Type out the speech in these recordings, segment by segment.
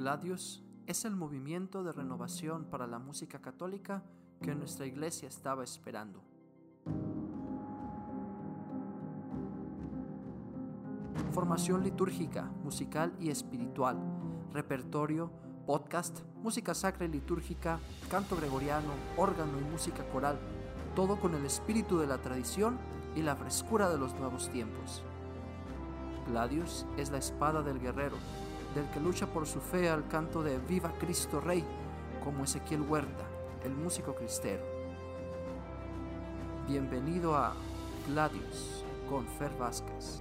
Gladius es el movimiento de renovación para la música católica que nuestra iglesia estaba esperando. Formación litúrgica, musical y espiritual, repertorio, podcast, música sacra y litúrgica, canto gregoriano, órgano y música coral, todo con el espíritu de la tradición y la frescura de los nuevos tiempos. Gladius es la espada del guerrero, del que lucha por su fe al canto de Viva Cristo Rey, como Ezequiel Huerta, el músico cristero. Bienvenido a Gladius con Fer Vázquez.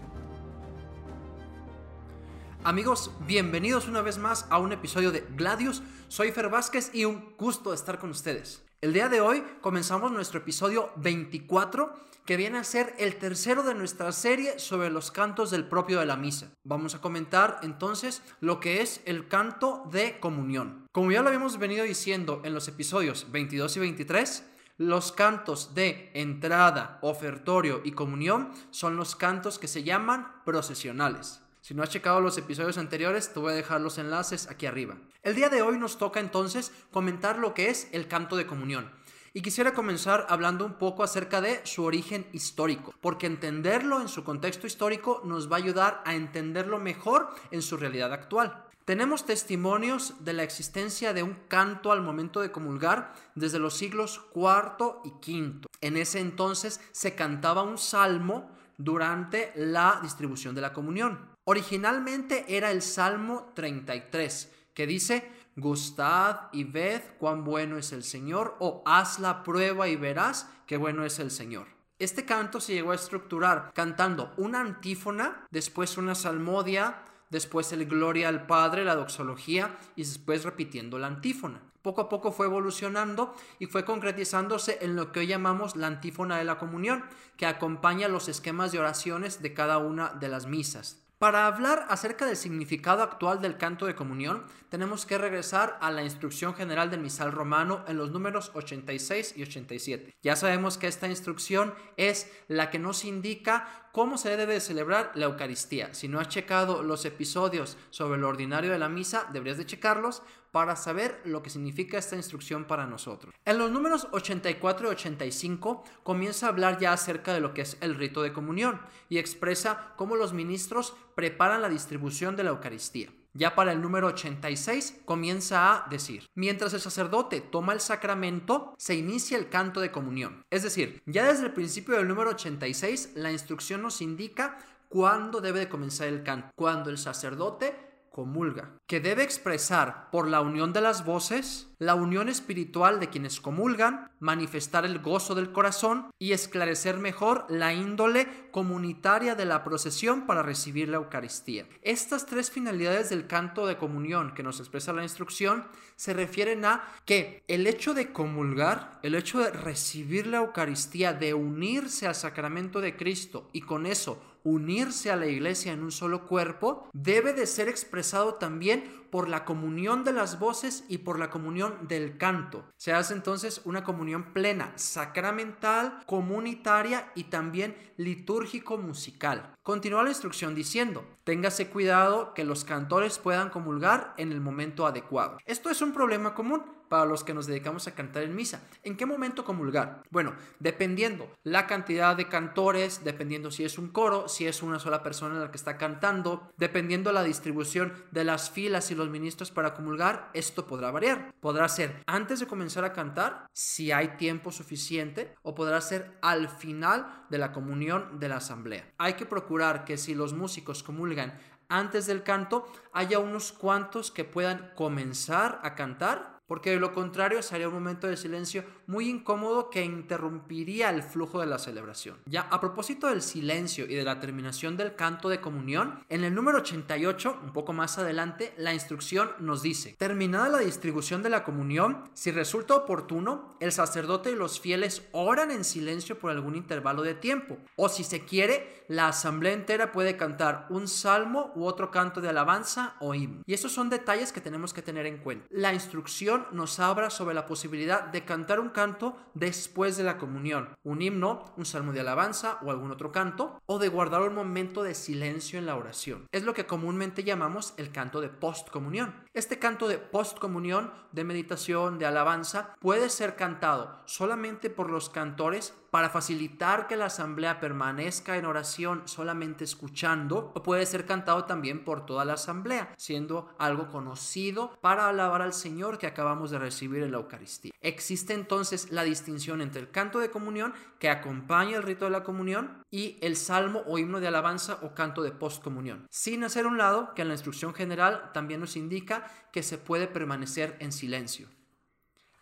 Amigos, bienvenidos una vez más a un episodio de Gladius. Soy Fer Vázquez y un gusto estar con ustedes. El día de hoy comenzamos nuestro episodio 24, que viene a ser el tercero de nuestra serie sobre los cantos del propio de la misa. Vamos a comentar entonces lo que es el canto de comunión. Como ya lo habíamos venido diciendo en los episodios 22 y 23, los cantos de entrada, ofertorio y comunión son los cantos que se llaman procesionales. Si no has checado los episodios anteriores, te voy a dejar los enlaces aquí arriba. El día de hoy nos toca entonces comentar lo que es el canto de comunión. Y quisiera comenzar hablando un poco acerca de su origen histórico, porque entenderlo en su contexto histórico nos va a ayudar a entenderlo mejor en su realidad actual. Tenemos testimonios de la existencia de un canto al momento de comulgar desde los siglos IV y V. En ese entonces se cantaba un salmo durante la distribución de la comunión. Originalmente era el Salmo 33, que dice, gustad y ved cuán bueno es el Señor, o haz la prueba y verás qué bueno es el Señor. Este canto se llegó a estructurar cantando una antífona, después una salmodia, después el Gloria al Padre, la doxología y después repitiendo la antífona. Poco a poco fue evolucionando y fue concretizándose en lo que hoy llamamos la antífona de la comunión, que acompaña los esquemas de oraciones de cada una de las misas. Para hablar acerca del significado actual del canto de comunión, tenemos que regresar a la instrucción general del misal romano en los números 86 y 87. Ya sabemos que esta instrucción es la que nos indica cómo se debe celebrar la Eucaristía. Si no has checado los episodios sobre lo ordinario de la misa, deberías de checarlos para saber lo que significa esta instrucción para nosotros. En los números 84 y 85 comienza a hablar ya acerca de lo que es el rito de comunión y expresa cómo los ministros preparan la distribución de la Eucaristía. Ya para el número 86 comienza a decir, mientras el sacerdote toma el sacramento, se inicia el canto de comunión. Es decir, ya desde el principio del número 86, la instrucción nos indica cuándo debe de comenzar el canto. Cuando el sacerdote comulga, que debe expresar por la unión de las voces la unión espiritual de quienes comulgan, manifestar el gozo del corazón y esclarecer mejor la índole comunitaria de la procesión para recibir la Eucaristía. Estas tres finalidades del canto de comunión que nos expresa la instrucción se refieren a que el hecho de comulgar, el hecho de recibir la Eucaristía, de unirse al sacramento de Cristo y con eso unirse a la iglesia en un solo cuerpo, debe de ser expresado también por la comunión de las voces y por la comunión del canto. Se hace entonces una comunión plena, sacramental, comunitaria y también litúrgico-musical. Continúa la instrucción diciendo, téngase cuidado que los cantores puedan comulgar en el momento adecuado. Esto es un problema común para los que nos dedicamos a cantar en misa. ¿En qué momento comulgar? Bueno, dependiendo la cantidad de cantores, dependiendo si es un coro, si es una sola persona la que está cantando, dependiendo la distribución de las filas y los ministros para comulgar, esto podrá variar. Podrá ser antes de comenzar a cantar, si hay tiempo suficiente, o podrá ser al final de la comunión de la asamblea. Hay que procurar que si los músicos comulgan antes del canto, haya unos cuantos que puedan comenzar a cantar porque de lo contrario sería un momento de silencio muy incómodo que interrumpiría el flujo de la celebración. Ya a propósito del silencio y de la terminación del canto de comunión, en el número 88, un poco más adelante, la instrucción nos dice, terminada la distribución de la comunión, si resulta oportuno, el sacerdote y los fieles oran en silencio por algún intervalo de tiempo, o si se quiere, la asamblea entera puede cantar un salmo u otro canto de alabanza o himno. Y estos son detalles que tenemos que tener en cuenta. La instrucción nos habla sobre la posibilidad de cantar un canto después de la comunión, un himno, un salmo de alabanza o algún otro canto, o de guardar un momento de silencio en la oración. Es lo que comúnmente llamamos el canto de postcomunión. Este canto de postcomunión, de meditación, de alabanza, puede ser cantado solamente por los cantores para facilitar que la asamblea permanezca en oración solamente escuchando, puede ser cantado también por toda la asamblea, siendo algo conocido para alabar al Señor que acabamos de recibir en la Eucaristía. Existe entonces la distinción entre el canto de comunión que acompaña el rito de la comunión y el salmo o himno de alabanza o canto de postcomunión, sin hacer un lado que en la instrucción general también nos indica que se puede permanecer en silencio.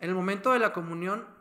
En el momento de la comunión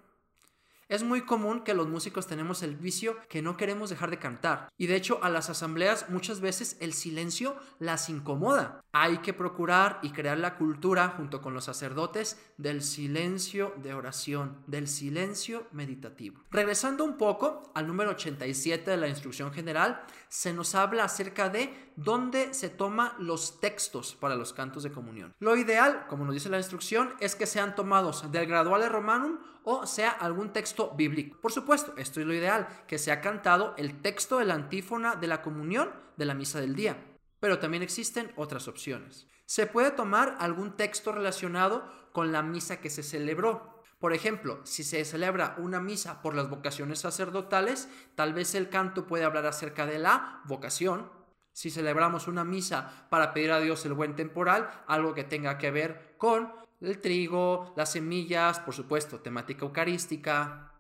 es muy común que los músicos tenemos el vicio que no queremos dejar de cantar. Y de hecho a las asambleas muchas veces el silencio las incomoda. Hay que procurar y crear la cultura junto con los sacerdotes del silencio de oración, del silencio meditativo. Regresando un poco al número 87 de la instrucción general, se nos habla acerca de dónde se toman los textos para los cantos de comunión. Lo ideal, como nos dice la instrucción, es que sean tomados del Graduale Romanum o sea algún texto bíblico. Por supuesto, esto es lo ideal, que sea cantado el texto de la antífona de la comunión de la misa del día. Pero también existen otras opciones. Se puede tomar algún texto relacionado con la misa que se celebró. Por ejemplo, si se celebra una misa por las vocaciones sacerdotales, tal vez el canto puede hablar acerca de la vocación. Si celebramos una misa para pedir a Dios el buen temporal, algo que tenga que ver con el trigo, las semillas, por supuesto, temática eucarística.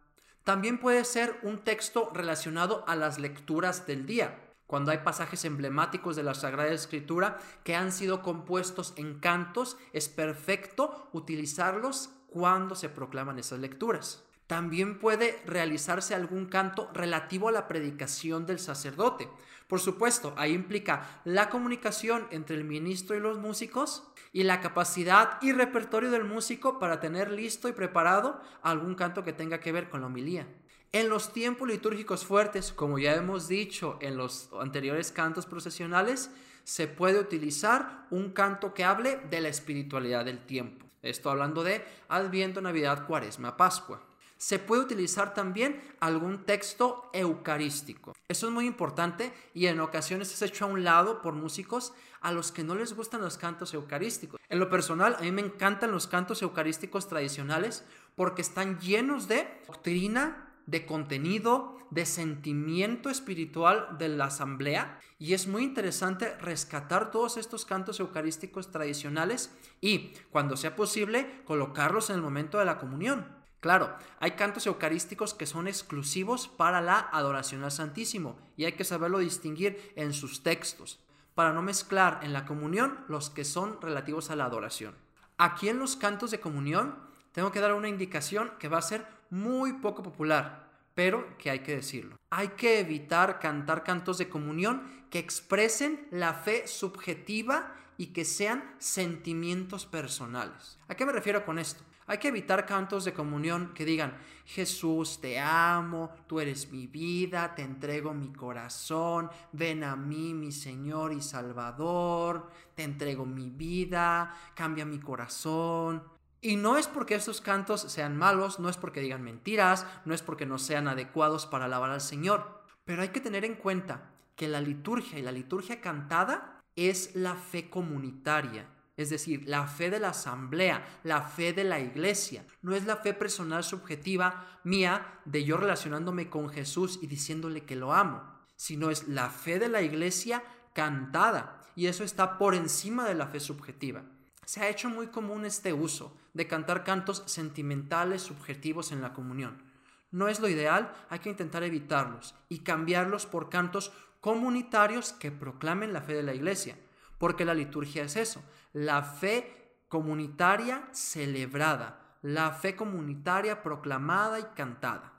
También puede ser un texto relacionado a las lecturas del día cuando hay pasajes emblemáticos de la Sagrada Escritura que han sido compuestos en cantos, es perfecto utilizarlos cuando se proclaman esas lecturas. También puede realizarse algún canto relativo a la predicación del sacerdote. Por supuesto, ahí implica la comunicación entre el ministro y los músicos y la capacidad y repertorio del músico para tener listo y preparado algún canto que tenga que ver con la homilía. En los tiempos litúrgicos fuertes, como ya hemos dicho en los anteriores cantos procesionales, se puede utilizar un canto que hable de la espiritualidad del tiempo. Esto hablando de Adviento, Navidad, Cuaresma, Pascua. Se puede utilizar también algún texto eucarístico. Eso es muy importante y en ocasiones es hecho a un lado por músicos a los que no les gustan los cantos eucarísticos. En lo personal, a mí me encantan los cantos eucarísticos tradicionales porque están llenos de doctrina, de contenido, de sentimiento espiritual de la asamblea. Y es muy interesante rescatar todos estos cantos eucarísticos tradicionales y, cuando sea posible, colocarlos en el momento de la comunión. Claro, hay cantos eucarísticos que son exclusivos para la adoración al Santísimo y hay que saberlo distinguir en sus textos, para no mezclar en la comunión los que son relativos a la adoración. Aquí en los cantos de comunión tengo que dar una indicación que va a ser muy poco popular, pero que hay que decirlo. Hay que evitar cantar cantos de comunión que expresen la fe subjetiva y que sean sentimientos personales. ¿A qué me refiero con esto? Hay que evitar cantos de comunión que digan, Jesús, te amo, tú eres mi vida, te entrego mi corazón, ven a mí, mi Señor y Salvador, te entrego mi vida, cambia mi corazón. Y no es porque estos cantos sean malos, no es porque digan mentiras, no es porque no sean adecuados para alabar al Señor, pero hay que tener en cuenta que la liturgia y la liturgia cantada es la fe comunitaria, es decir, la fe de la asamblea, la fe de la iglesia. No es la fe personal subjetiva mía de yo relacionándome con Jesús y diciéndole que lo amo, sino es la fe de la iglesia cantada. Y eso está por encima de la fe subjetiva. Se ha hecho muy común este uso de cantar cantos sentimentales subjetivos en la comunión. No es lo ideal, hay que intentar evitarlos y cambiarlos por cantos comunitarios que proclamen la fe de la iglesia, porque la liturgia es eso, la fe comunitaria celebrada, la fe comunitaria proclamada y cantada.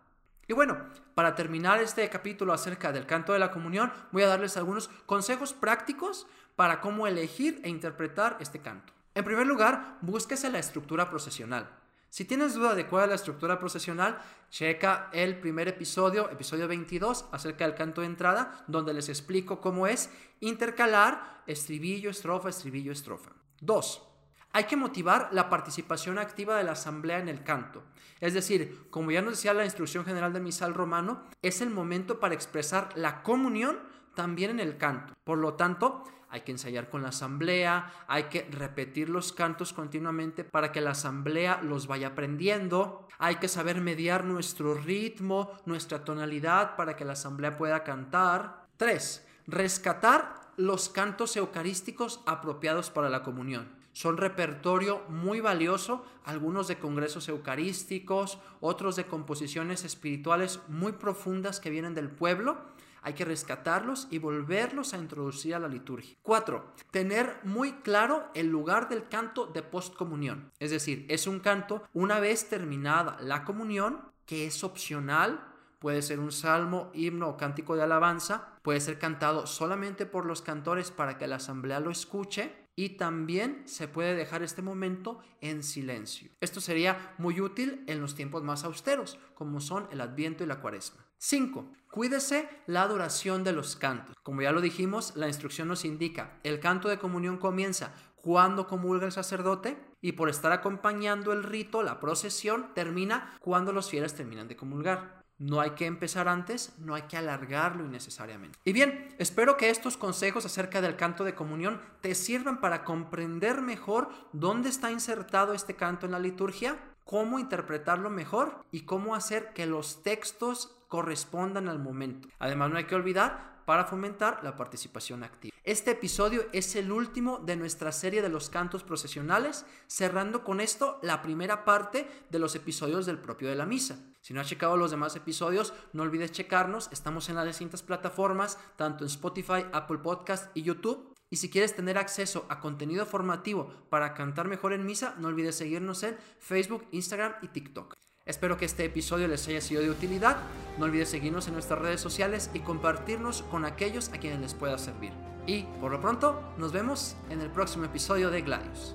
Y bueno, para terminar este capítulo acerca del canto de la comunión, voy a darles algunos consejos prácticos para cómo elegir e interpretar este canto. En primer lugar, búsquese la estructura procesional. Si tienes duda de cuál es la estructura procesional, checa el primer episodio, episodio 22, acerca del canto de entrada, donde les explico cómo es intercalar estribillo, estrofa, estribillo, estrofa. 2. Hay que motivar la participación activa de la asamblea en el canto. Es decir, como ya nos decía la instrucción general del misal romano, es el momento para expresar la comunión también en el canto. Por lo tanto, hay que ensayar con la asamblea, hay que repetir los cantos continuamente para que la asamblea los vaya aprendiendo, hay que saber mediar nuestro ritmo, nuestra tonalidad para que la asamblea pueda cantar. 3. Rescatar los cantos eucarísticos apropiados para la comunión. Son repertorio muy valioso, algunos de congresos eucarísticos, otros de composiciones espirituales muy profundas que vienen del pueblo. Hay que rescatarlos y volverlos a introducir a la liturgia. 4. Tener muy claro el lugar del canto de postcomunión. Es decir, es un canto una vez terminada la comunión que es opcional puede ser un salmo, himno o cántico de alabanza, puede ser cantado solamente por los cantores para que la asamblea lo escuche y también se puede dejar este momento en silencio. Esto sería muy útil en los tiempos más austeros, como son el Adviento y la Cuaresma. 5. Cuídese la adoración de los cantos. Como ya lo dijimos, la instrucción nos indica, el canto de comunión comienza cuando comulga el sacerdote y por estar acompañando el rito, la procesión, termina cuando los fieles terminan de comulgar. No hay que empezar antes, no hay que alargarlo innecesariamente. Y bien, espero que estos consejos acerca del canto de comunión te sirvan para comprender mejor dónde está insertado este canto en la liturgia, cómo interpretarlo mejor y cómo hacer que los textos correspondan al momento. Además, no hay que olvidar para fomentar la participación activa. Este episodio es el último de nuestra serie de los cantos procesionales, cerrando con esto la primera parte de los episodios del propio de la misa. Si no has checado los demás episodios, no olvides checarnos. Estamos en las distintas plataformas, tanto en Spotify, Apple Podcast y YouTube. Y si quieres tener acceso a contenido formativo para cantar mejor en misa, no olvides seguirnos en Facebook, Instagram y TikTok. Espero que este episodio les haya sido de utilidad. No olvides seguirnos en nuestras redes sociales y compartirnos con aquellos a quienes les pueda servir. Y por lo pronto, nos vemos en el próximo episodio de Gladius.